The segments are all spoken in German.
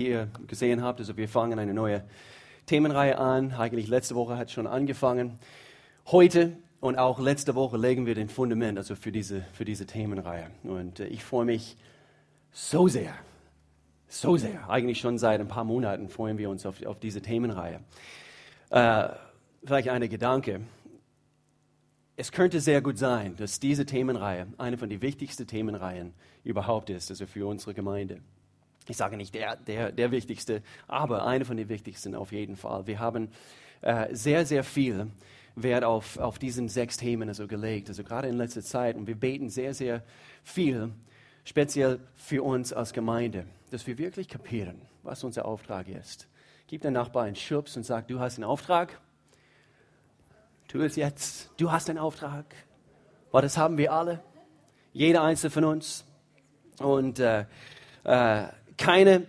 Wie ihr gesehen habt, also wir fangen eine neue Themenreihe an. Eigentlich letzte Woche hat schon angefangen. Heute und auch letzte Woche legen wir den Fundament also für diese, für diese Themenreihe. Und äh, ich freue mich so sehr, so sehr. Eigentlich schon seit ein paar Monaten freuen wir uns auf, auf diese Themenreihe. Äh, vielleicht eine Gedanke. Es könnte sehr gut sein, dass diese Themenreihe eine von den wichtigsten Themenreihen überhaupt ist, also für unsere Gemeinde ich sage nicht der, der, der wichtigste, aber eine von den wichtigsten auf jeden Fall. Wir haben äh, sehr, sehr viel Wert auf, auf diesen sechs Themen also gelegt, also gerade in letzter Zeit. Und wir beten sehr, sehr viel, speziell für uns als Gemeinde, dass wir wirklich kapieren, was unser Auftrag ist. Gib deinem Nachbarn einen Schubs und sag, du hast einen Auftrag. Tu es jetzt. Du hast einen Auftrag. Weil das haben wir alle. Jeder einzelne von uns. Und äh, äh, keine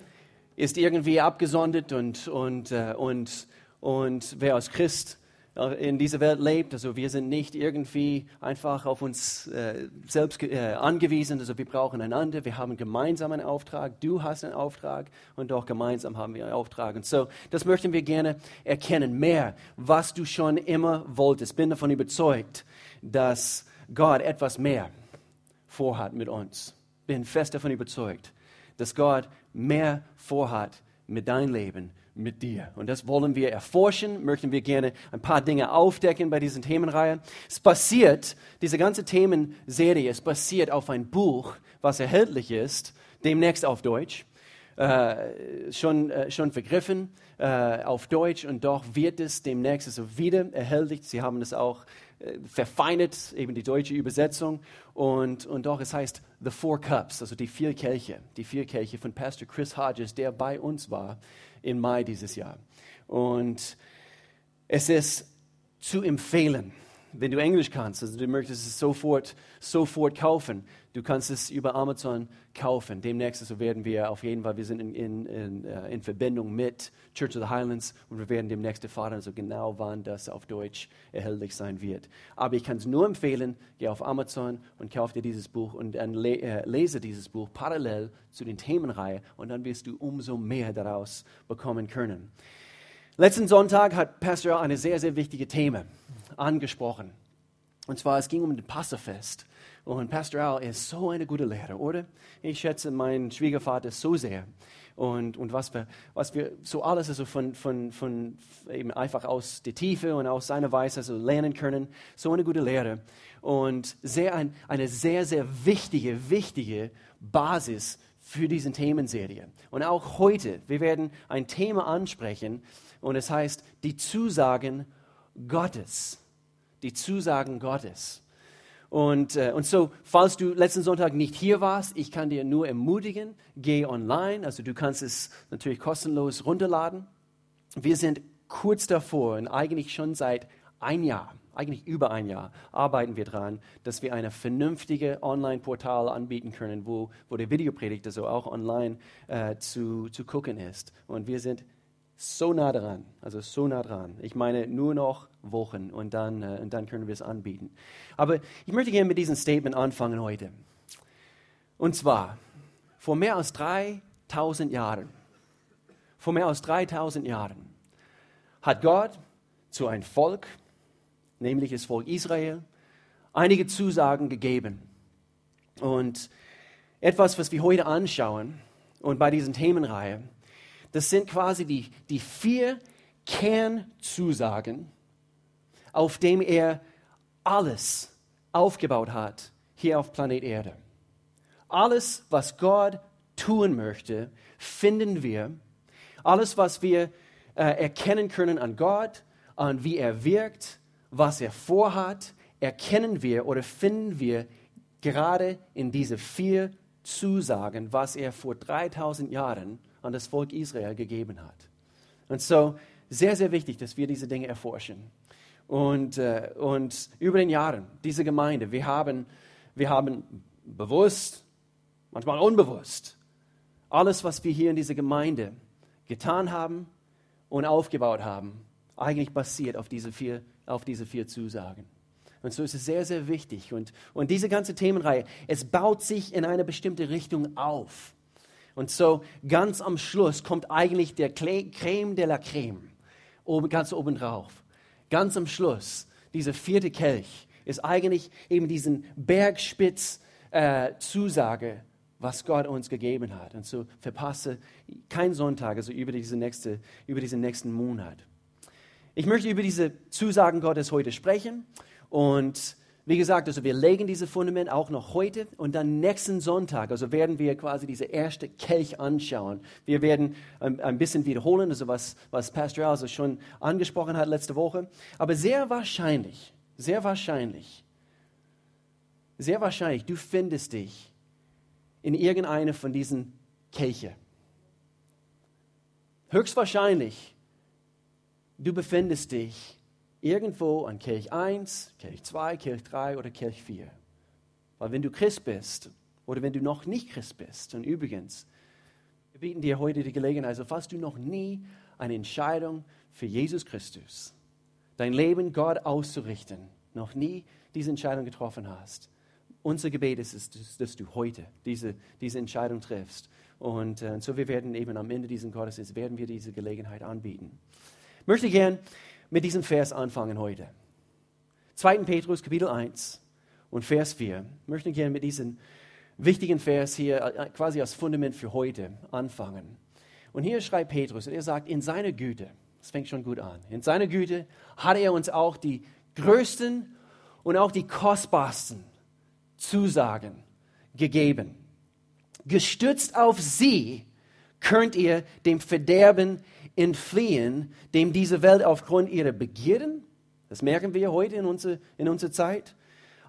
ist irgendwie abgesondert und, und, äh, und, und wer als Christ äh, in dieser Welt lebt, also wir sind nicht irgendwie einfach auf uns äh, selbst äh, angewiesen, also wir brauchen einander, wir haben gemeinsam einen Auftrag, du hast einen Auftrag und auch gemeinsam haben wir einen Auftrag. Und so, das möchten wir gerne erkennen, mehr, was du schon immer wolltest. Bin davon überzeugt, dass Gott etwas mehr vorhat mit uns. Bin fest davon überzeugt, dass Gott mehr vorhat mit deinem Leben, mit dir. Und das wollen wir erforschen, möchten wir gerne ein paar Dinge aufdecken bei diesen Themenreihen. Es basiert, diese ganze Themenserie, es basiert auf ein Buch, was erhältlich ist, demnächst auf Deutsch. Äh, schon, äh, schon vergriffen äh, auf Deutsch und doch wird es demnächst also wieder erhältlich. Sie haben es auch verfeinert, eben die deutsche Übersetzung. Und, und doch, es heißt The Four Cups, also die vier Kelche, die vier Kelche von Pastor Chris Hodges, der bei uns war im Mai dieses Jahr. Und es ist zu empfehlen, wenn du Englisch kannst, also du möchtest es sofort, sofort kaufen, du kannst es über Amazon kaufen. Demnächst also werden wir auf jeden Fall, wir sind in, in, in, äh, in Verbindung mit Church of the Highlands und wir werden demnächst erfahren, also genau wann das auf Deutsch erhältlich sein wird. Aber ich kann es nur empfehlen, geh auf Amazon und kauf dir dieses Buch und dann le äh, lese dieses Buch parallel zu den Themenreihe und dann wirst du umso mehr daraus bekommen können. Letzten Sonntag hat Pastor eine sehr, sehr wichtige Thema angesprochen. Und zwar, es ging um den Passafest. Und Pastor Al ist so eine gute Lehrer, oder? Ich schätze meinen Schwiegervater so sehr. Und, und was, wir, was wir so alles also von, von, von eben einfach aus der Tiefe und aus seiner Weise also lernen können. So eine gute Lehre. Und sehr ein, eine sehr, sehr wichtige, wichtige Basis für diese Themenserie. Und auch heute, wir werden ein Thema ansprechen und es heißt die Zusagen Gottes die Zusagen Gottes. Und, äh, und so, falls du letzten Sonntag nicht hier warst, ich kann dir nur ermutigen, geh online. Also du kannst es natürlich kostenlos runterladen. Wir sind kurz davor und eigentlich schon seit ein Jahr, eigentlich über ein Jahr, arbeiten wir daran, dass wir eine vernünftige Online-Portal anbieten können, wo, wo der Videopredigt also auch online äh, zu, zu gucken ist. Und wir sind so nah dran, also so nah dran. Ich meine nur noch Wochen und dann, äh, und dann können wir es anbieten. Aber ich möchte gerne mit diesem Statement anfangen heute. Und zwar, vor mehr als 3000 Jahren, vor mehr als 3000 Jahren hat Gott zu einem Volk, nämlich das Volk Israel, einige Zusagen gegeben. Und etwas, was wir heute anschauen und bei diesen Themenreihe, das sind quasi die, die vier Kernzusagen, auf dem er alles aufgebaut hat hier auf Planet Erde. Alles, was Gott tun möchte, finden wir. Alles, was wir äh, erkennen können an Gott, an wie er wirkt, was er vorhat, erkennen wir oder finden wir gerade in diese vier Zusagen, was er vor 3000 Jahren an das Volk Israel gegeben hat. Und so sehr, sehr wichtig, dass wir diese Dinge erforschen. Und, äh, und über den Jahren, diese Gemeinde, wir haben, wir haben bewusst, manchmal unbewusst, alles, was wir hier in dieser Gemeinde getan haben und aufgebaut haben, eigentlich basiert auf diese vier, auf diese vier Zusagen. Und so ist es sehr, sehr wichtig. Und, und diese ganze Themenreihe, es baut sich in eine bestimmte Richtung auf. Und so ganz am Schluss kommt eigentlich der Creme de la Creme, oben, ganz oben drauf. Ganz am Schluss, dieser vierte Kelch, ist eigentlich eben diesen Bergspitz-Zusage, äh, was Gott uns gegeben hat. Und so verpasse keinen Sonntag, also über, diese nächste, über diesen nächsten Monat. Ich möchte über diese Zusagen Gottes heute sprechen und wie gesagt, also wir legen dieses Fundament auch noch heute und dann nächsten Sonntag, also werden wir quasi diese erste Kelch anschauen. Wir werden ein, ein bisschen wiederholen, also was, was Pastor also schon angesprochen hat letzte Woche. Aber sehr wahrscheinlich, sehr wahrscheinlich, sehr wahrscheinlich, du findest dich in irgendeine von diesen Kelche. Höchstwahrscheinlich, du befindest dich irgendwo an Kirch 1, Kirch 2, Kirch 3 oder Kirch 4. Weil wenn du Christ bist oder wenn du noch nicht Christ bist, und übrigens, wir bieten dir heute die Gelegenheit, also falls du noch nie eine Entscheidung für Jesus Christus, dein Leben Gott auszurichten, noch nie diese Entscheidung getroffen hast, unser Gebet ist, es, dass du heute diese, diese Entscheidung triffst. Und äh, so wir werden eben am Ende dieses Gottesdienstes, werden wir diese Gelegenheit anbieten. Möchte gern mit diesem Vers anfangen heute. 2. Petrus Kapitel 1 und Vers 4. Ich möchte gerne mit diesem wichtigen Vers hier äh, quasi als Fundament für heute anfangen. Und hier schreibt Petrus, er sagt, in seiner Güte, das fängt schon gut an, in seiner Güte hat er uns auch die größten und auch die kostbarsten Zusagen gegeben. Gestützt auf sie könnt ihr dem Verderben entfliehen, dem diese Welt aufgrund ihrer Begierden, das merken wir heute in unserer, in unserer Zeit,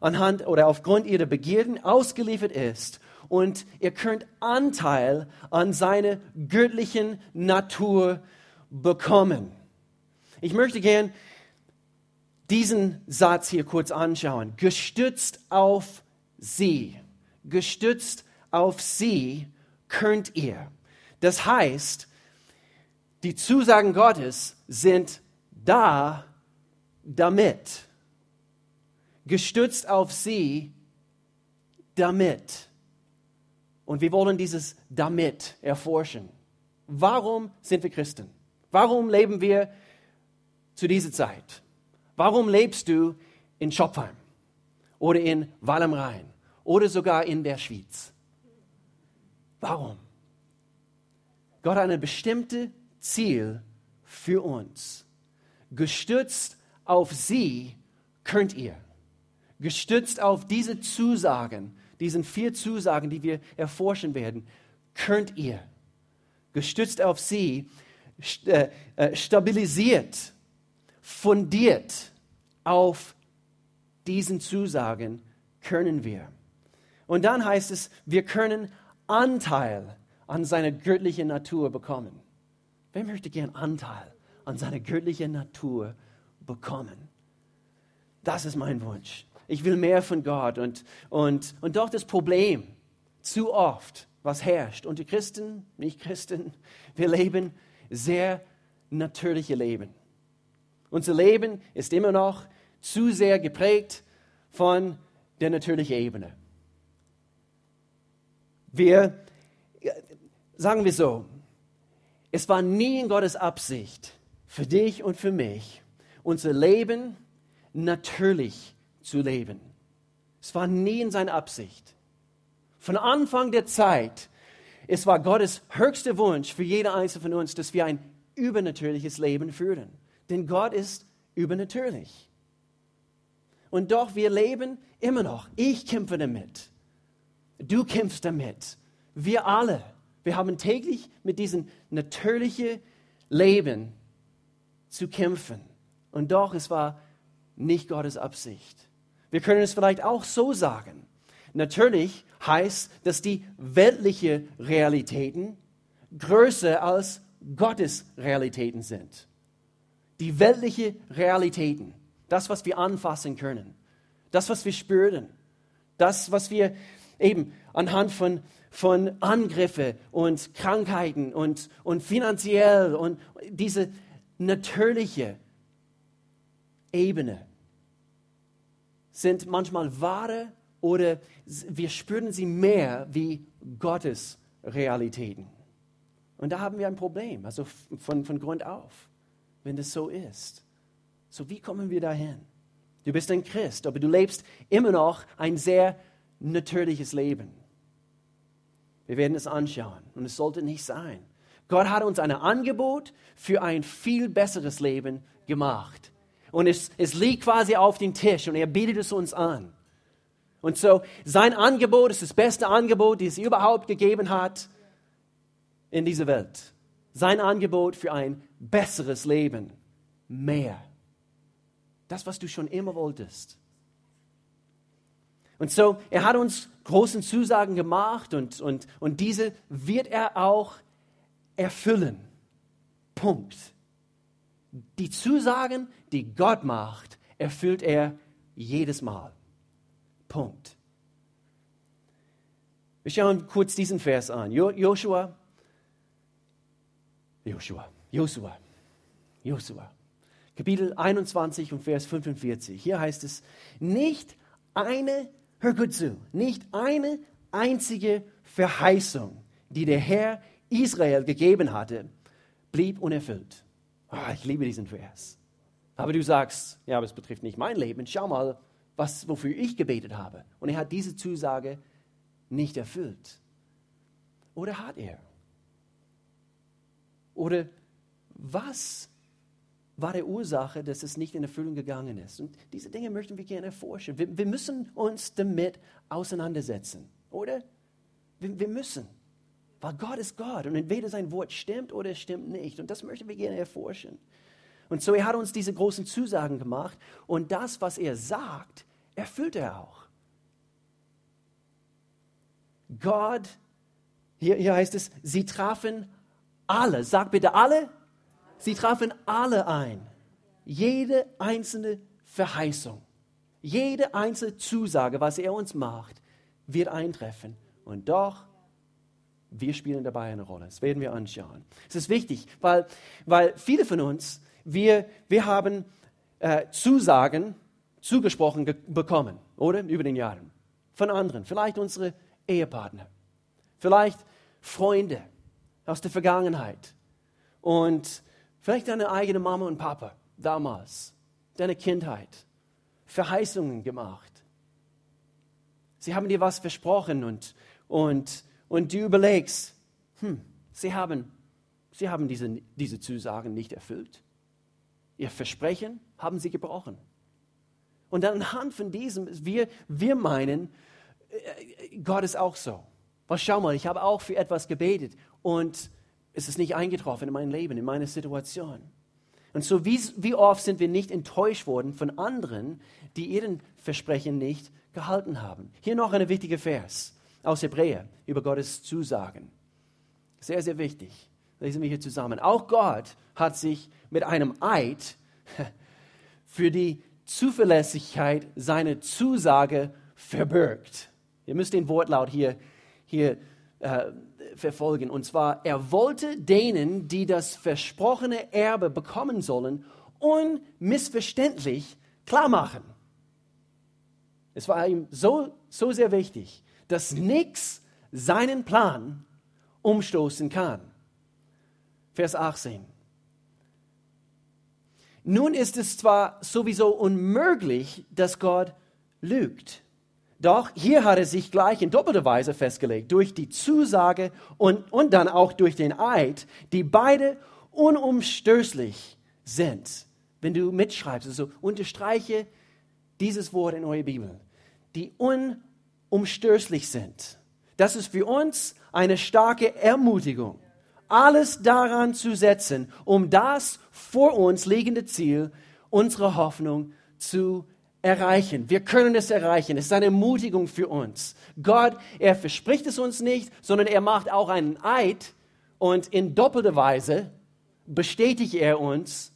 anhand oder aufgrund ihrer Begierden ausgeliefert ist. Und ihr könnt Anteil an seiner göttlichen Natur bekommen. Ich möchte gern diesen Satz hier kurz anschauen. Gestützt auf sie. Gestützt auf sie könnt ihr. Das heißt, die Zusagen Gottes sind da damit. Gestützt auf sie damit. Und wir wollen dieses damit erforschen. Warum sind wir Christen? Warum leben wir zu dieser Zeit? Warum lebst du in Schopfheim oder in Wall Rhein oder sogar in der Schweiz? Warum? Gott hat eine bestimmte Ziel für uns. Gestützt auf sie könnt ihr. Gestützt auf diese Zusagen, diesen vier Zusagen, die wir erforschen werden, könnt ihr. Gestützt auf sie, äh, äh, stabilisiert, fundiert auf diesen Zusagen können wir. Und dann heißt es, wir können Anteil an seiner göttlichen Natur bekommen. Wer möchte gern Anteil an seiner göttlichen Natur bekommen? Das ist mein Wunsch. Ich will mehr von Gott. Und, und, und doch das Problem, zu oft, was herrscht unter Christen, nicht Christen, wir leben sehr natürliche Leben. Unser Leben ist immer noch zu sehr geprägt von der natürlichen Ebene. Wir, sagen wir so, es war nie in Gottes Absicht für dich und für mich, unser Leben natürlich zu leben. Es war nie in seiner Absicht. Von Anfang der Zeit, es war Gottes höchster Wunsch für jede einzelne von uns, dass wir ein übernatürliches Leben führen. Denn Gott ist übernatürlich. Und doch, wir leben immer noch. Ich kämpfe damit. Du kämpfst damit. Wir alle. Wir haben täglich mit diesem natürlichen Leben zu kämpfen. Und doch, es war nicht Gottes Absicht. Wir können es vielleicht auch so sagen. Natürlich heißt, dass die weltlichen Realitäten größer als Gottes Realitäten sind. Die weltlichen Realitäten, das, was wir anfassen können, das, was wir spüren, das, was wir eben anhand von von Angriffen und Krankheiten und, und finanziell und diese natürliche Ebene sind manchmal wahre oder wir spüren sie mehr wie Gottes Realitäten. Und da haben wir ein Problem, also von, von Grund auf, wenn das so ist. So, wie kommen wir dahin? Du bist ein Christ, aber du lebst immer noch ein sehr natürliches Leben. Wir werden es anschauen und es sollte nicht sein. Gott hat uns ein Angebot für ein viel besseres Leben gemacht. Und es, es liegt quasi auf dem Tisch und er bietet es uns an. Und so, sein Angebot ist das beste Angebot, das es überhaupt gegeben hat in dieser Welt. Sein Angebot für ein besseres Leben. Mehr. Das, was du schon immer wolltest. Und so, er hat uns großen Zusagen gemacht und, und, und diese wird er auch erfüllen. Punkt. Die Zusagen, die Gott macht, erfüllt er jedes Mal. Punkt. Wir schauen kurz diesen Vers an. Joshua, Joshua, Joshua, Joshua. Kapitel 21 und Vers 45. Hier heißt es, nicht eine, hör gut zu, nicht eine einzige Verheißung, die der Herr Israel gegeben hatte, blieb unerfüllt. Oh, ich liebe diesen Vers. Aber du sagst, ja, aber es betrifft nicht mein Leben. Schau mal, was, wofür ich gebetet habe. Und er hat diese Zusage nicht erfüllt. Oder hat er? Oder was war die Ursache, dass es nicht in Erfüllung gegangen ist? Und diese Dinge möchten wir gerne erforschen. Wir, wir müssen uns damit auseinandersetzen, oder? Wir, wir müssen. Weil Gott ist Gott und entweder sein Wort stimmt oder es stimmt nicht. Und das möchten wir gerne erforschen. Und so er hat uns diese großen Zusagen gemacht und das, was er sagt, erfüllt er auch. Gott, hier, hier heißt es, sie trafen alle, sag bitte alle, sie trafen alle ein. Jede einzelne Verheißung, jede einzelne Zusage, was er uns macht, wird eintreffen. Und doch wir spielen dabei eine Rolle. Das werden wir anschauen. Es ist wichtig, weil, weil viele von uns, wir, wir haben äh, Zusagen zugesprochen bekommen, oder? Über den Jahren. Von anderen. Vielleicht unsere Ehepartner. Vielleicht Freunde aus der Vergangenheit. Und vielleicht deine eigene Mama und Papa damals. Deine Kindheit. Verheißungen gemacht. Sie haben dir was versprochen und, und und du überlegst, hm, sie haben, sie haben diese, diese Zusagen nicht erfüllt. Ihr Versprechen haben sie gebrochen. Und dann anhand von diesem, wir, wir meinen, äh, Gott ist auch so. Was schau mal, ich habe auch für etwas gebetet und es ist nicht eingetroffen in mein Leben, in meine Situation. Und so wie, wie oft sind wir nicht enttäuscht worden von anderen, die ihren Versprechen nicht gehalten haben. Hier noch ein wichtiger Vers aus Hebräer über Gottes Zusagen. Sehr, sehr wichtig. Lesen wir hier zusammen. Auch Gott hat sich mit einem Eid für die Zuverlässigkeit seiner Zusage verbürgt. Ihr müsst den Wortlaut hier, hier äh, verfolgen. Und zwar, er wollte denen, die das versprochene Erbe bekommen sollen, unmissverständlich klar machen. Es war ihm so, so sehr wichtig, dass nichts seinen Plan umstoßen kann. Vers 18. Nun ist es zwar sowieso unmöglich, dass Gott lügt. Doch hier hat er sich gleich in doppelter Weise festgelegt, durch die Zusage und, und dann auch durch den Eid, die beide unumstößlich sind. Wenn du mitschreibst, also unterstreiche dieses Wort in eurer Bibel. Die unumstößlich umstößlich sind. Das ist für uns eine starke Ermutigung, alles daran zu setzen, um das vor uns liegende Ziel, unsere Hoffnung zu erreichen. Wir können es erreichen. Es ist eine Ermutigung für uns. Gott, er verspricht es uns nicht, sondern er macht auch einen Eid und in doppelter Weise bestätigt er uns,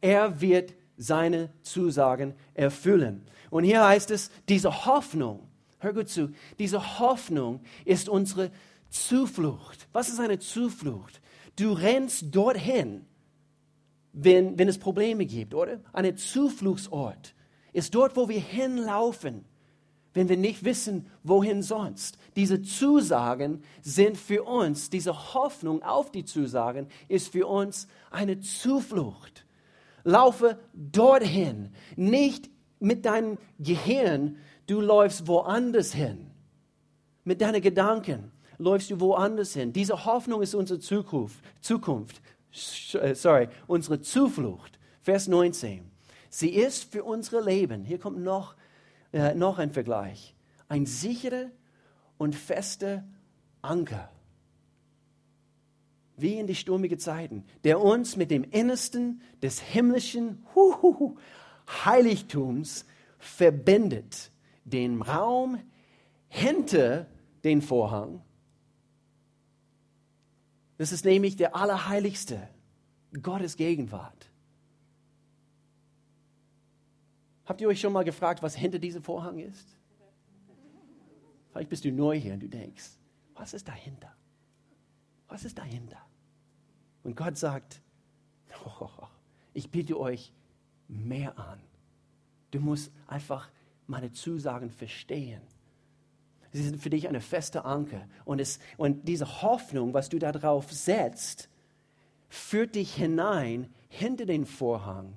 er wird seine Zusagen erfüllen. Und hier heißt es, diese Hoffnung, Hör gut zu. Diese Hoffnung ist unsere Zuflucht. Was ist eine Zuflucht? Du rennst dorthin, wenn, wenn es Probleme gibt, oder? Ein Zufluchtsort ist dort, wo wir hinlaufen, wenn wir nicht wissen, wohin sonst. Diese Zusagen sind für uns, diese Hoffnung auf die Zusagen ist für uns eine Zuflucht. Laufe dorthin, nicht mit deinem Gehirn, du läufst woanders hin. Mit deinen Gedanken läufst du woanders hin. Diese Hoffnung ist unsere Zukunft, Zukunft. Äh, sorry, unsere Zuflucht. Vers 19. Sie ist für unsere Leben, hier kommt noch äh, noch ein Vergleich. Ein sicherer und fester Anker. Wie in die sturmigen Zeiten, der uns mit dem Innersten des himmlischen Huhuhu, Heiligtums verbindet. Den Raum hinter den Vorhang. Das ist nämlich der Allerheiligste, Gottes Gegenwart. Habt ihr euch schon mal gefragt, was hinter diesem Vorhang ist? Vielleicht bist du neu hier und du denkst, was ist dahinter? Was ist dahinter? Und Gott sagt, oh, ich biete euch mehr an. Du musst einfach meine Zusagen verstehen. Sie sind für dich eine feste Anker. Und, es, und diese Hoffnung, was du darauf setzt, führt dich hinein hinter den Vorhang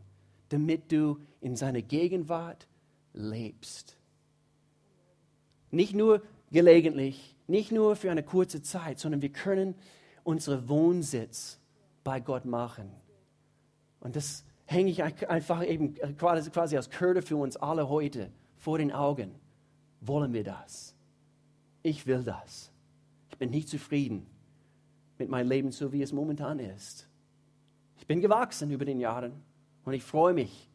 damit du in seiner Gegenwart lebst. Nicht nur gelegentlich, nicht nur für eine kurze Zeit, sondern wir können unseren Wohnsitz bei Gott machen. Und das hänge ich einfach eben quasi, als Kürde für uns alle heute vor den Augen. Wollen wir das? Ich will das. Ich bin nicht zufrieden mit meinem Leben, so wie es momentan ist. Ich bin gewachsen über den Jahren. Und ich freue mich,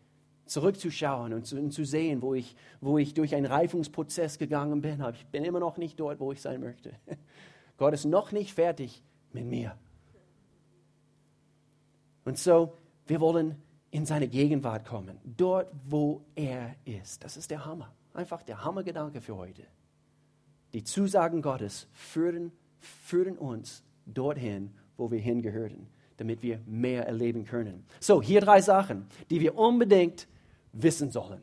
zurückzuschauen und zu, und zu, sehen, wo ich, wo ich durch einen Reifungsprozess gegangen bin. Aber ich bin immer noch nicht dort, wo ich sein möchte. Gott ist noch nicht fertig mit mir. Und so, wir wollen in seine Gegenwart kommen, dort, wo er ist. Das ist der Hammer. Einfach der Hammergedanke für heute. Die Zusagen Gottes führen, führen uns dorthin, wo wir hingehören damit wir mehr erleben können. So, hier drei Sachen, die wir unbedingt wissen sollen.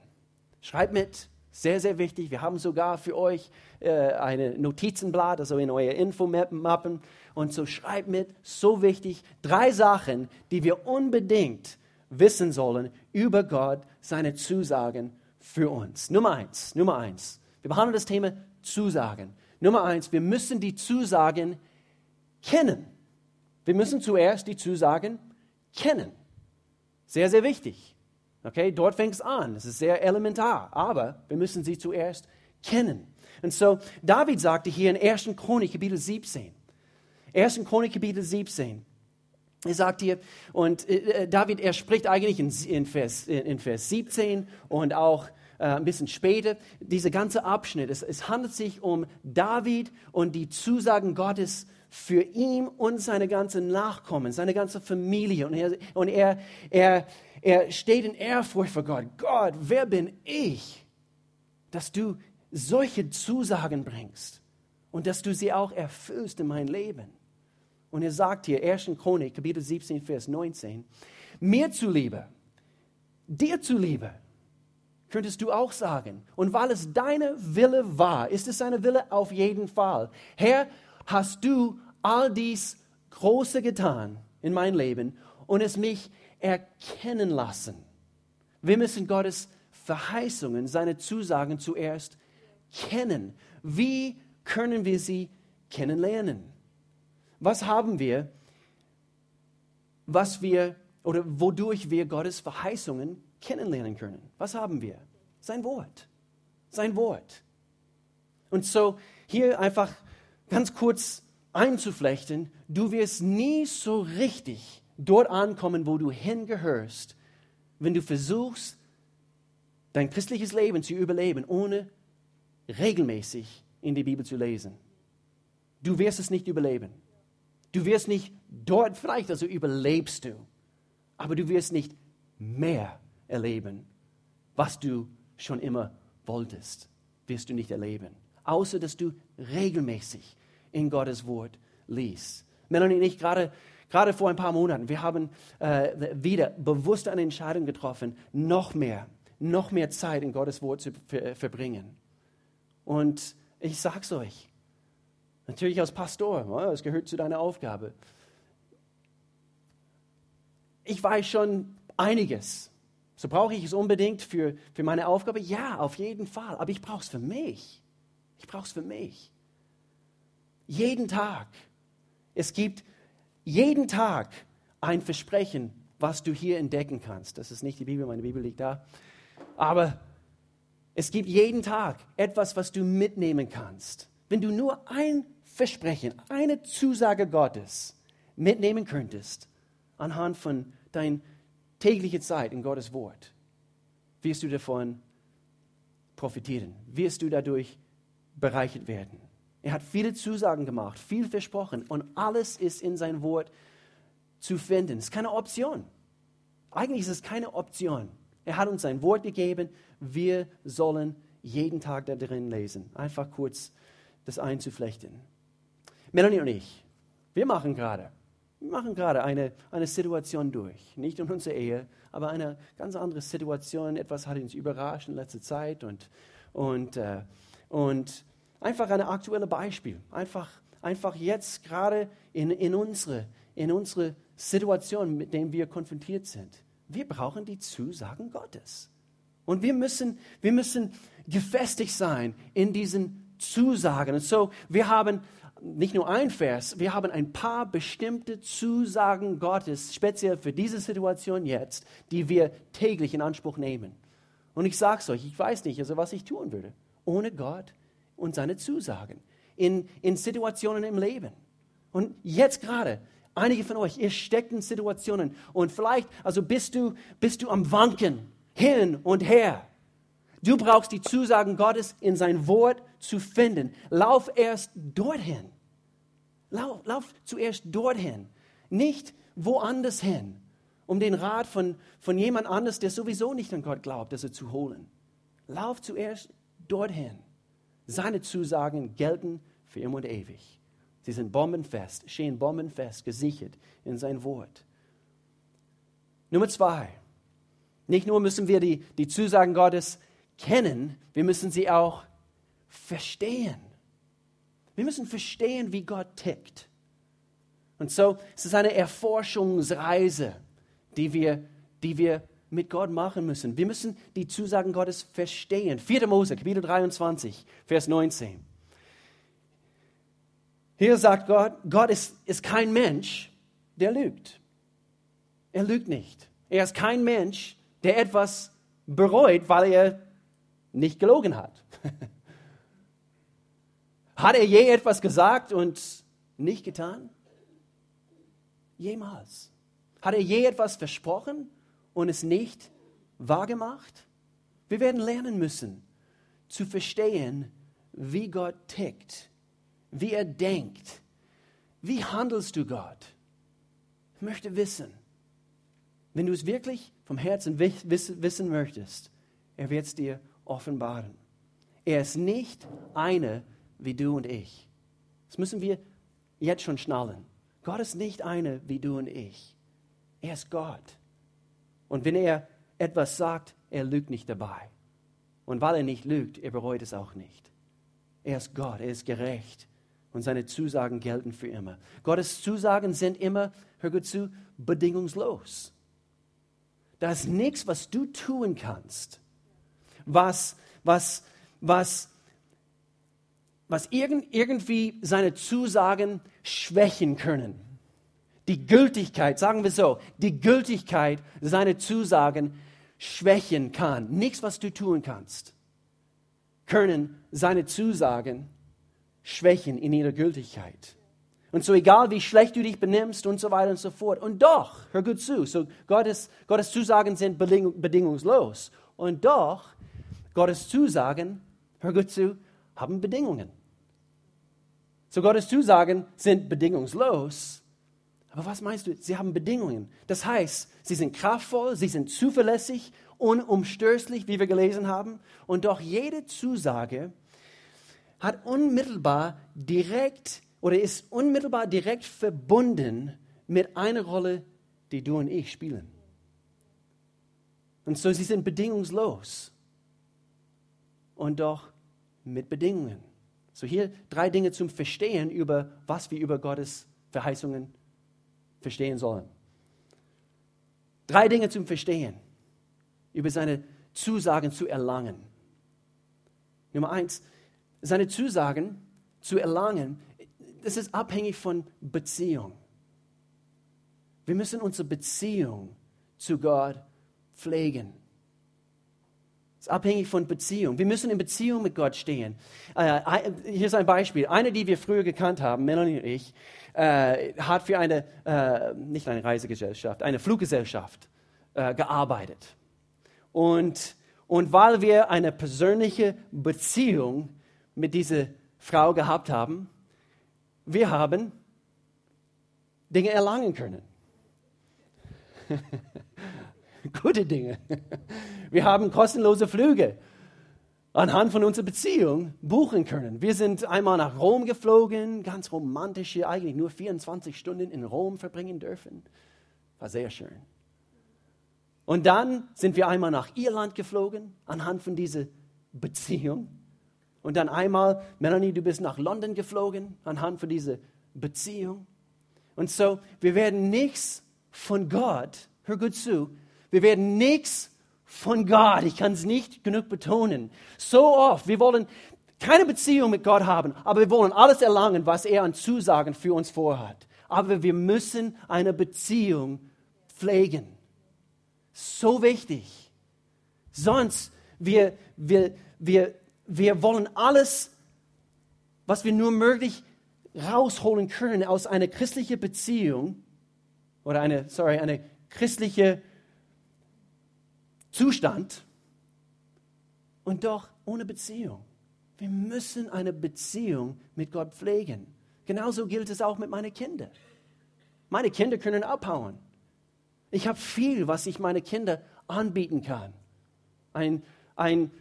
Schreibt mit, sehr, sehr wichtig. Wir haben sogar für euch äh, eine Notizenblatt, also in euer Infomappen. Und so schreibt mit, so wichtig, drei Sachen, die wir unbedingt wissen sollen über Gott, seine Zusagen für uns. Nummer eins, Nummer eins. Wir behandeln das Thema Zusagen. Nummer eins, wir müssen die Zusagen kennen. Wir müssen zuerst die Zusagen kennen. Sehr, sehr wichtig. Okay, dort fängt es an. Es ist sehr elementar. Aber wir müssen sie zuerst kennen. Und so, David sagte hier in 1. Chronik, Kapitel 17. 1. Chronik, Kapitel 17. Er sagt hier, und äh, äh, David, er spricht eigentlich in, Vers, in Vers 17 und auch äh, ein bisschen später, dieser ganze Abschnitt. Es, es handelt sich um David und die Zusagen Gottes für ihn und seine ganzen Nachkommen, seine ganze Familie. Und er, und er, er, er steht in Ehrfurcht vor Gott. Gott, wer bin ich, dass du solche Zusagen bringst und dass du sie auch erfüllst in mein Leben? Und er sagt hier, 1. Chronik, Kapitel 17, Vers 19, mir zuliebe, dir zuliebe, könntest du auch sagen. Und weil es deine Wille war, ist es seine Wille auf jeden Fall. Herr, hast du all dies Große getan in mein Leben und es mich erkennen lassen. Wir müssen Gottes Verheißungen, seine Zusagen zuerst kennen. Wie können wir sie kennenlernen? Was haben wir, was wir oder wodurch wir Gottes Verheißungen kennenlernen können? Was haben wir? Sein Wort. Sein Wort. Und so hier einfach ganz kurz einzuflechten, du wirst nie so richtig dort ankommen, wo du hingehörst, wenn du versuchst, dein christliches Leben zu überleben, ohne regelmäßig in die Bibel zu lesen. Du wirst es nicht überleben. Du wirst nicht dort, vielleicht also überlebst du, aber du wirst nicht mehr erleben, was du schon immer wolltest, wirst du nicht erleben. Außer dass du regelmäßig in Gottes Wort liest. Melanie und ich gerade gerade vor ein paar Monaten, wir haben äh, wieder bewusst eine Entscheidung getroffen, noch mehr, noch mehr Zeit in Gottes Wort zu ver verbringen. Und ich sag's euch, natürlich als Pastor, es gehört zu deiner Aufgabe. Ich weiß schon einiges. So brauche ich es unbedingt für, für meine Aufgabe? Ja, auf jeden Fall. Aber ich brauche es für mich. Ich brauche es für mich. Jeden Tag. Es gibt jeden Tag ein Versprechen, was du hier entdecken kannst. Das ist nicht die Bibel, meine Bibel liegt da. Aber es gibt jeden Tag etwas, was du mitnehmen kannst. Wenn du nur ein Versprechen, eine Zusage Gottes mitnehmen könntest, anhand von deiner täglichen Zeit in Gottes Wort, wirst du davon profitieren, wirst du dadurch bereichert werden. Er hat viele Zusagen gemacht, viel versprochen und alles ist in sein Wort zu finden. Es ist keine Option. Eigentlich ist es keine Option. Er hat uns sein Wort gegeben. Wir sollen jeden Tag da drin lesen. Einfach kurz das einzuflechten. Melanie und ich, wir machen gerade, wir machen gerade eine, eine Situation durch. Nicht in unserer Ehe, aber eine ganz andere Situation. Etwas hat uns überrascht in letzter Zeit und, und, äh, und einfach ein aktuelles Beispiel. Einfach, einfach jetzt gerade in, in, unsere, in unsere Situation, mit der wir konfrontiert sind. Wir brauchen die Zusagen Gottes. Und wir müssen, wir müssen gefestigt sein in diesen Zusagen. Und so, wir haben nicht nur ein Vers, wir haben ein paar bestimmte Zusagen Gottes, speziell für diese Situation jetzt, die wir täglich in Anspruch nehmen. Und ich sage es euch, ich weiß nicht, also was ich tun würde, ohne Gott und seine Zusagen in, in Situationen im Leben. Und jetzt gerade, einige von euch, ihr steckt in Situationen und vielleicht, also bist du, bist du am Wanken hin und her. Du brauchst die Zusagen Gottes in sein Wort zu finden. Lauf erst dorthin. Lauf, lauf zuerst dorthin, nicht woanders hin, um den Rat von, von jemand anders, der sowieso nicht an Gott glaubt, dass er zu holen. Lauf zuerst dorthin. Seine Zusagen gelten für immer und ewig. Sie sind bombenfest, stehen bombenfest, gesichert in sein Wort. Nummer zwei. Nicht nur müssen wir die, die Zusagen Gottes kennen, wir müssen sie auch verstehen. Wir müssen verstehen, wie Gott tickt. Und so es ist eine Erforschungsreise, die wir, die wir mit Gott machen müssen. Wir müssen die Zusagen Gottes verstehen. 4. Mose, Kapitel 23, Vers 19. Hier sagt Gott, Gott ist, ist kein Mensch, der lügt. Er lügt nicht. Er ist kein Mensch, der etwas bereut, weil er nicht gelogen hat. hat er je etwas gesagt und nicht getan? Jemals. Hat er je etwas versprochen und es nicht wahrgemacht? Wir werden lernen müssen zu verstehen, wie Gott tickt, wie er denkt. Wie handelst du Gott? Ich möchte wissen, wenn du es wirklich vom Herzen wissen möchtest, er wird es dir offenbaren. Er ist nicht einer wie du und ich. Das müssen wir jetzt schon schnallen. Gott ist nicht einer wie du und ich. Er ist Gott. Und wenn er etwas sagt, er lügt nicht dabei. Und weil er nicht lügt, er bereut es auch nicht. Er ist Gott, er ist gerecht und seine Zusagen gelten für immer. Gottes Zusagen sind immer, hör gut zu, bedingungslos. Da ist nichts, was du tun kannst, was, was, was, was irgend, irgendwie seine Zusagen schwächen können die Gültigkeit, sagen wir so, die Gültigkeit seiner Zusagen schwächen kann. Nichts, was du tun kannst, können seine Zusagen schwächen in ihrer Gültigkeit. Und so egal, wie schlecht du dich benimmst und so weiter und so fort. Und doch, hör gut zu, so Gottes, Gottes Zusagen sind bedingungslos. Und doch, Gottes Zusagen, hör gut zu, haben Bedingungen. So Gottes Zusagen sind bedingungslos aber was meinst du? Sie haben Bedingungen. Das heißt, sie sind kraftvoll, sie sind zuverlässig, unumstößlich, wie wir gelesen haben. Und doch jede Zusage hat unmittelbar direkt oder ist unmittelbar direkt verbunden mit einer Rolle, die du und ich spielen. Und so sie sind bedingungslos. Und doch mit Bedingungen. So hier drei Dinge zum Verstehen über was wir über Gottes Verheißungen verstehen sollen. Drei Dinge zum Verstehen über seine Zusagen zu erlangen. Nummer eins, seine Zusagen zu erlangen, das ist abhängig von Beziehung. Wir müssen unsere Beziehung zu Gott pflegen. Ist abhängig von Beziehung. Wir müssen in Beziehung mit Gott stehen. Äh, hier ist ein Beispiel. Eine, die wir früher gekannt haben, Melanie und ich, äh, hat für eine, äh, nicht eine Reisegesellschaft, eine Fluggesellschaft äh, gearbeitet. Und, und weil wir eine persönliche Beziehung mit dieser Frau gehabt haben, wir haben Dinge erlangen können. Gute Dinge. Wir haben kostenlose Flüge anhand von unserer Beziehung buchen können. Wir sind einmal nach Rom geflogen, ganz romantisch hier, eigentlich nur 24 Stunden in Rom verbringen dürfen. War sehr schön. Und dann sind wir einmal nach Irland geflogen, anhand von dieser Beziehung. Und dann einmal, Melanie, du bist nach London geflogen, anhand von dieser Beziehung. Und so, wir werden nichts von Gott, hör gut zu, wir werden nichts von Gott, ich kann es nicht genug betonen, so oft, wir wollen keine Beziehung mit Gott haben, aber wir wollen alles erlangen, was er an Zusagen für uns vorhat. Aber wir müssen eine Beziehung pflegen. So wichtig. Sonst, wir, wir, wir, wir wollen alles, was wir nur möglich rausholen können aus einer christlichen Beziehung oder eine, sorry, eine christliche Zustand und doch ohne Beziehung. Wir müssen eine Beziehung mit Gott pflegen. Genauso gilt es auch mit meinen Kindern. Meine Kinder können abhauen. Ich habe viel, was ich meine Kinder anbieten kann. Ein, ein,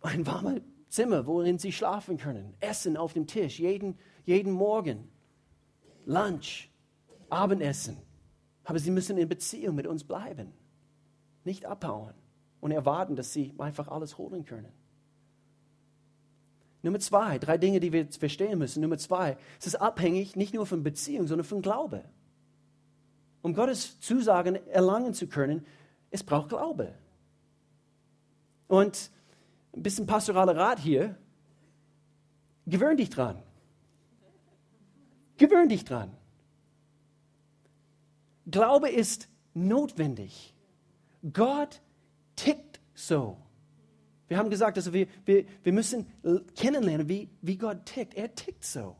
ein warmes Zimmer, worin sie schlafen können. Essen auf dem Tisch, jeden, jeden Morgen. Lunch, Abendessen. Aber sie müssen in Beziehung mit uns bleiben. Nicht abhauen und erwarten, dass sie einfach alles holen können. Nummer zwei, drei Dinge, die wir verstehen müssen. Nummer zwei, es ist abhängig nicht nur von Beziehung, sondern von Glaube. Um Gottes Zusagen erlangen zu können, es braucht Glaube. Und ein bisschen pastoraler Rat hier, gewöhn dich dran. Gewöhn dich dran. Glaube ist notwendig. Gott tickt so. Wir haben gesagt, also wir, wir, wir müssen kennenlernen, wie, wie Gott tickt. Er tickt so.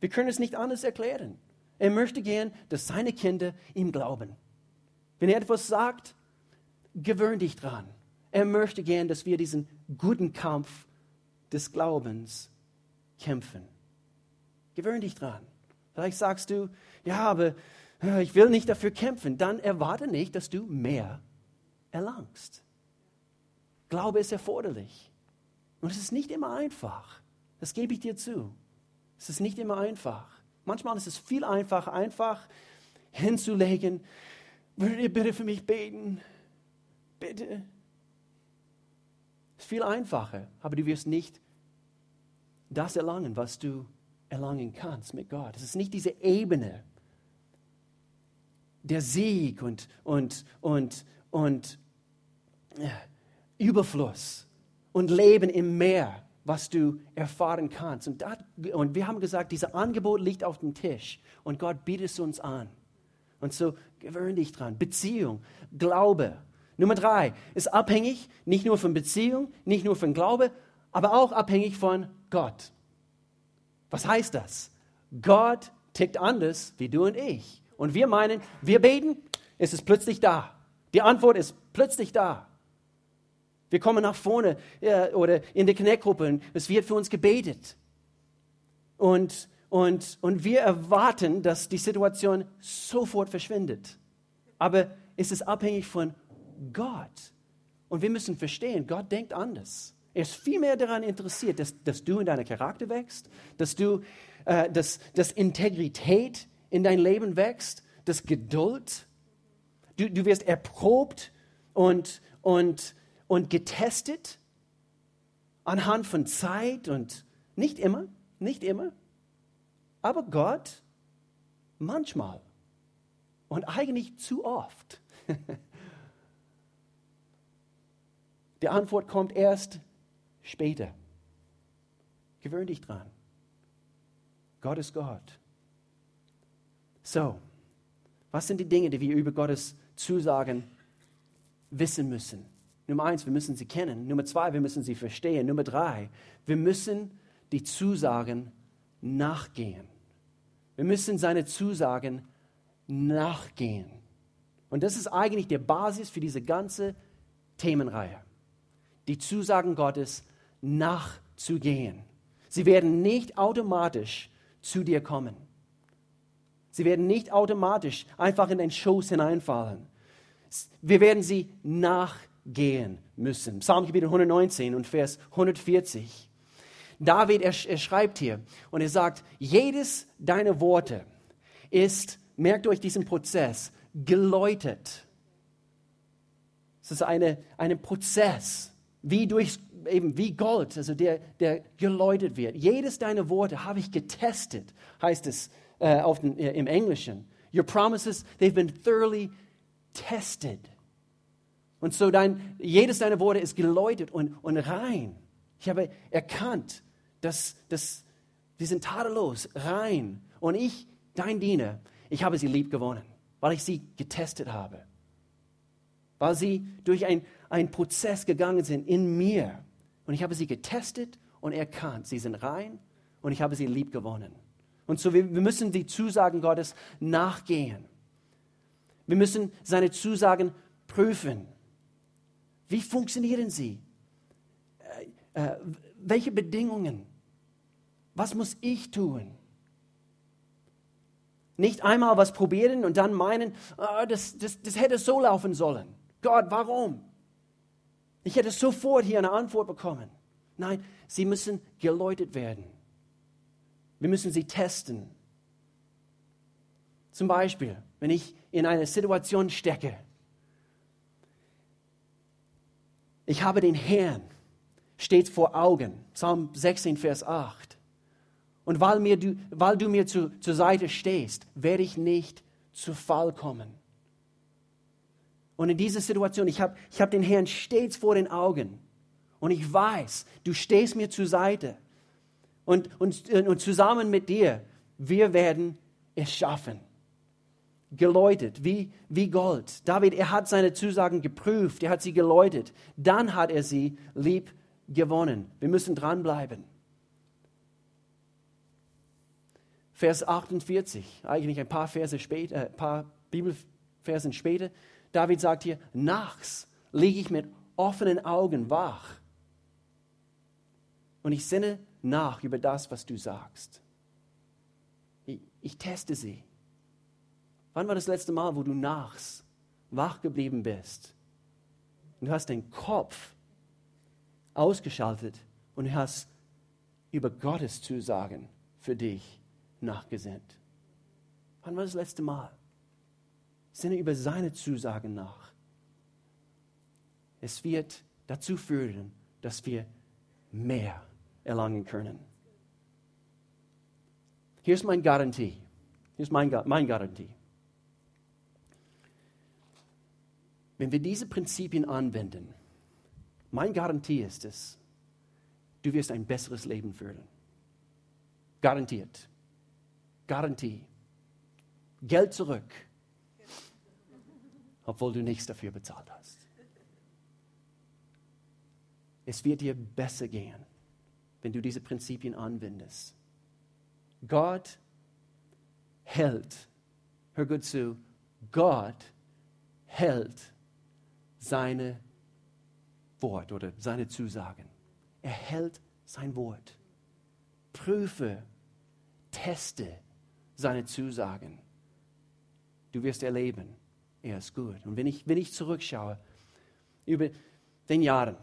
Wir können es nicht anders erklären. Er möchte gern, dass seine Kinder ihm glauben. Wenn er etwas sagt, gewöhn dich dran. Er möchte gern, dass wir diesen guten Kampf des Glaubens kämpfen. Gewöhn dich dran. Vielleicht sagst du, ja, aber ich will nicht dafür kämpfen. Dann erwarte nicht, dass du mehr erlangst. Glaube ist erforderlich. Und es ist nicht immer einfach. Das gebe ich dir zu. Es ist nicht immer einfach. Manchmal ist es viel einfacher, einfach hinzulegen, würdet ihr bitte für mich beten? Bitte. Es ist viel einfacher, aber du wirst nicht das erlangen, was du erlangen kannst mit Gott. Es ist nicht diese Ebene, der Sieg und, und, und, und Überfluss und Leben im Meer, was du erfahren kannst. Und, dat, und wir haben gesagt, dieses Angebot liegt auf dem Tisch und Gott bietet es uns an. Und so gewöhn dich dran. Beziehung, Glaube. Nummer drei ist abhängig nicht nur von Beziehung, nicht nur von Glaube, aber auch abhängig von Gott. Was heißt das? Gott tickt anders wie du und ich. Und wir meinen, wir beten, es ist plötzlich da. Die Antwort ist plötzlich da. Wir kommen nach vorne ja, oder in der Connect-Gruppe es wird für uns gebetet. Und, und, und wir erwarten, dass die Situation sofort verschwindet. Aber es ist abhängig von Gott. Und wir müssen verstehen, Gott denkt anders. Er ist viel mehr daran interessiert, dass, dass du in deiner Charakter wächst, dass, du, äh, dass, dass Integrität in dein Leben wächst, dass Geduld, du, du wirst erprobt und, und und getestet anhand von Zeit und nicht immer, nicht immer, aber Gott manchmal und eigentlich zu oft. Die Antwort kommt erst später. Gewöhn dich dran. Gott ist Gott. So, was sind die Dinge, die wir über Gottes Zusagen wissen müssen? Nummer eins, wir müssen sie kennen. Nummer zwei, wir müssen sie verstehen. Nummer drei, wir müssen die Zusagen nachgehen. Wir müssen seine Zusagen nachgehen. Und das ist eigentlich die Basis für diese ganze Themenreihe. Die Zusagen Gottes nachzugehen. Sie werden nicht automatisch zu dir kommen. Sie werden nicht automatisch einfach in den Schoß hineinfallen. Wir werden sie nachgehen müssen. Psalmkapitel 119 und Vers 140. David, er, er schreibt hier und er sagt, jedes deiner Worte ist, merkt euch diesen Prozess, geläutet. Es ist eine, ein Prozess, wie durch eben wie Gold, also der, der geläutet wird. Jedes deiner Worte habe ich getestet, heißt es äh, auf den, äh, im Englischen. Your promises, they've been thoroughly tested. Und so dein, jedes deiner Worte ist geläutet und, und rein. Ich habe erkannt, dass, dass wir sind tadellos, rein. Und ich, dein Diener, ich habe sie lieb gewonnen, weil ich sie getestet habe. Weil sie durch einen Prozess gegangen sind in mir. Und ich habe sie getestet und erkannt. Sie sind rein und ich habe sie lieb gewonnen. Und so, wir, müssen die Zusagen Gottes nachgehen. Wir müssen seine Zusagen prüfen. Wie funktionieren sie? Äh, äh, welche Bedingungen? Was muss ich tun? Nicht einmal was probieren und dann meinen, oh, das, das, das hätte so laufen sollen. Gott, warum? Ich hätte sofort hier eine Antwort bekommen. Nein, sie müssen geläutet werden. Wir müssen sie testen. Zum Beispiel, wenn ich in eine Situation stecke, ich habe den Herrn stets vor Augen. Psalm 16, Vers 8. Und weil, mir du, weil du mir zu, zur Seite stehst, werde ich nicht zu Fall kommen. Und in dieser Situation, ich habe ich hab den Herrn stets vor den Augen. Und ich weiß, du stehst mir zur Seite. Und, und, und zusammen mit dir, wir werden es schaffen. Geläutet, wie, wie Gold. David, er hat seine Zusagen geprüft, er hat sie geläutet. Dann hat er sie lieb gewonnen. Wir müssen dranbleiben. Vers 48, eigentlich ein paar Verse später, äh, ein paar Bibelversen später, David sagt hier, nachts liege ich mit offenen Augen wach und ich sinne nach über das, was du sagst. Ich, ich teste sie. Wann war das letzte Mal, wo du nachts wach geblieben bist? Und du hast deinen Kopf ausgeschaltet und hast über Gottes Zusagen für dich nachgesinnt. Wann war das letzte Mal? Sinne über seine Zusagen nach. Es wird dazu führen, dass wir mehr erlangen können. Hier ist meine Garantie. Hier ist mein, mein Garantie. Wenn wir diese Prinzipien anwenden, mein Garantie ist es, du wirst ein besseres Leben führen. Garantiert. Garantie. Geld zurück, obwohl du nichts dafür bezahlt hast. Es wird dir besser gehen, wenn du diese Prinzipien anwendest. Gott hält, hör gut zu, Gott hält seine Wort oder seine Zusagen. Er hält sein Wort. Prüfe, teste seine Zusagen. Du wirst erleben, er ist gut. Und wenn ich, wenn ich zurückschaue über den Jahren,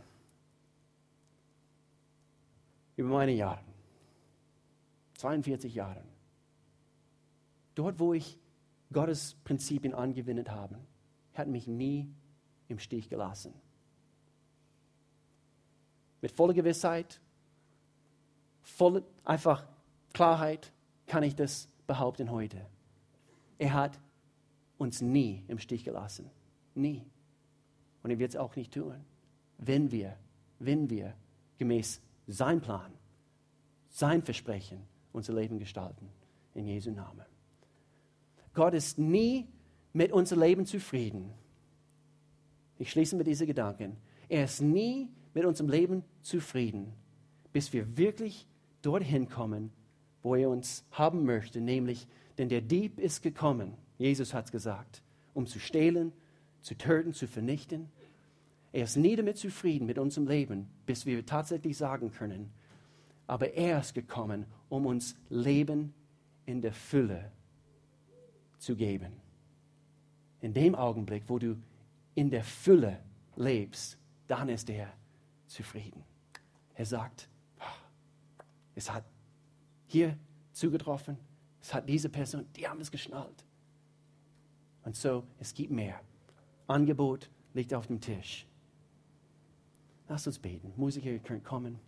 über meine Jahre, 42 Jahre, dort, wo ich Gottes Prinzipien angewendet habe, hat mich nie im Stich gelassen. mit voller Gewissheit, voller einfach Klarheit kann ich das behaupten heute. Er hat uns nie im Stich gelassen. Nie. Und er wird es auch nicht tun, wenn wir, wenn wir gemäß sein Plan, sein Versprechen unser Leben gestalten. In Jesu Namen. Gott ist nie mit unserem Leben zufrieden. Ich schließe mit diesen Gedanken. Er ist nie mit unserem Leben zufrieden, bis wir wirklich dorthin kommen, wo er uns haben möchte, nämlich, denn der Dieb ist gekommen, Jesus hat es gesagt, um zu stehlen, zu töten, zu vernichten. Er ist nie damit zufrieden mit unserem Leben, bis wir tatsächlich sagen können, aber er ist gekommen, um uns Leben in der Fülle zu geben. In dem Augenblick, wo du in der Fülle lebst, dann ist er zufrieden. Er sagt, es hat hier zugetroffen, es hat diese Person, die haben es geschnallt. Und so, es gibt mehr. Angebot liegt auf dem Tisch. Lasst uns beten. Musiker, ihr könnt kommen.